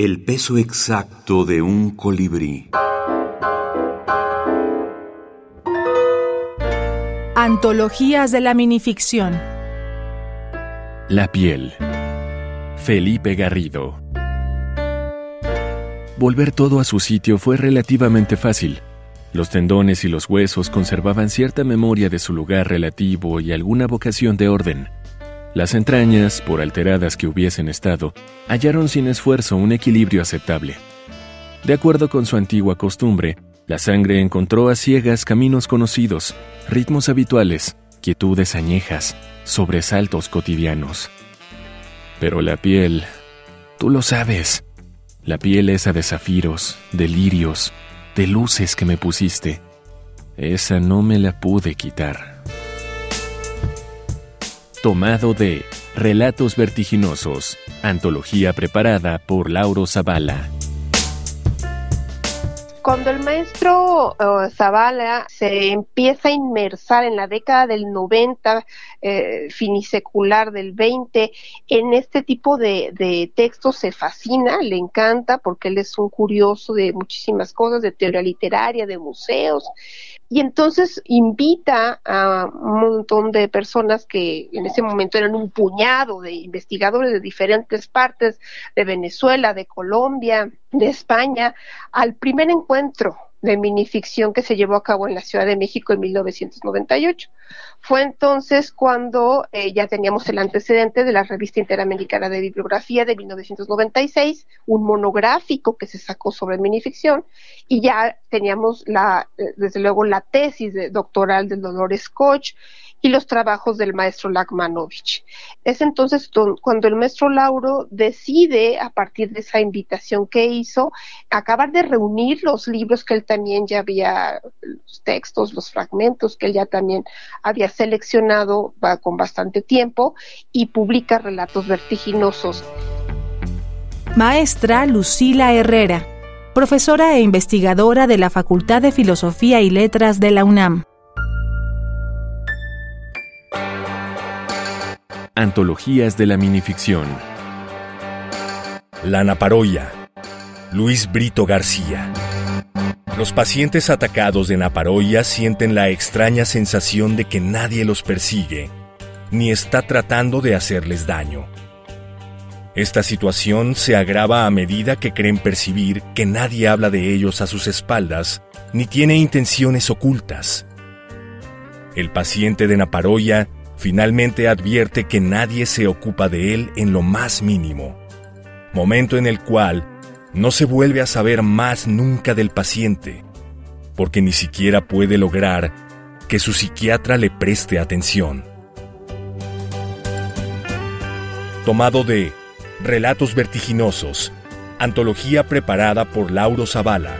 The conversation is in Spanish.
El peso exacto de un colibrí. Antologías de la minificción. La piel. Felipe Garrido. Volver todo a su sitio fue relativamente fácil. Los tendones y los huesos conservaban cierta memoria de su lugar relativo y alguna vocación de orden. Las entrañas, por alteradas que hubiesen estado, hallaron sin esfuerzo un equilibrio aceptable. De acuerdo con su antigua costumbre, la sangre encontró a ciegas caminos conocidos, ritmos habituales, quietudes añejas, sobresaltos cotidianos. Pero la piel, tú lo sabes, la piel esa de zafiros, de lirios, de luces que me pusiste, esa no me la pude quitar. Tomado de Relatos Vertiginosos, antología preparada por Lauro Zavala. Cuando el maestro uh, Zavala se empieza a inmersar en la década del 90, eh, finisecular del 20, en este tipo de, de, textos se fascina, le encanta porque él es un curioso de muchísimas cosas, de teoría literaria, de museos, y entonces invita a un montón de personas que en ese momento eran un puñado de investigadores de diferentes partes de Venezuela, de Colombia, de España, al primer encuentro de minificción que se llevó a cabo en la Ciudad de México en 1998. Fue entonces cuando eh, ya teníamos el antecedente de la Revista Interamericana de Bibliografía de 1996, un monográfico que se sacó sobre minificción, y ya teníamos la, eh, desde luego la tesis doctoral del Dolores Koch, y los trabajos del maestro Lagmanovich. Es entonces cuando el maestro Lauro decide, a partir de esa invitación que hizo, acabar de reunir los libros que él también ya había, los textos, los fragmentos que él ya también había seleccionado con bastante tiempo y publica relatos vertiginosos. Maestra Lucila Herrera, profesora e investigadora de la Facultad de Filosofía y Letras de la UNAM. Antologías de la minificción. La naparoya. Luis Brito García. Los pacientes atacados de naparoya sienten la extraña sensación de que nadie los persigue, ni está tratando de hacerles daño. Esta situación se agrava a medida que creen percibir que nadie habla de ellos a sus espaldas, ni tiene intenciones ocultas. El paciente de naparoya finalmente advierte que nadie se ocupa de él en lo más mínimo, momento en el cual no se vuelve a saber más nunca del paciente, porque ni siquiera puede lograr que su psiquiatra le preste atención. Tomado de Relatos Vertiginosos, antología preparada por Lauro Zavala.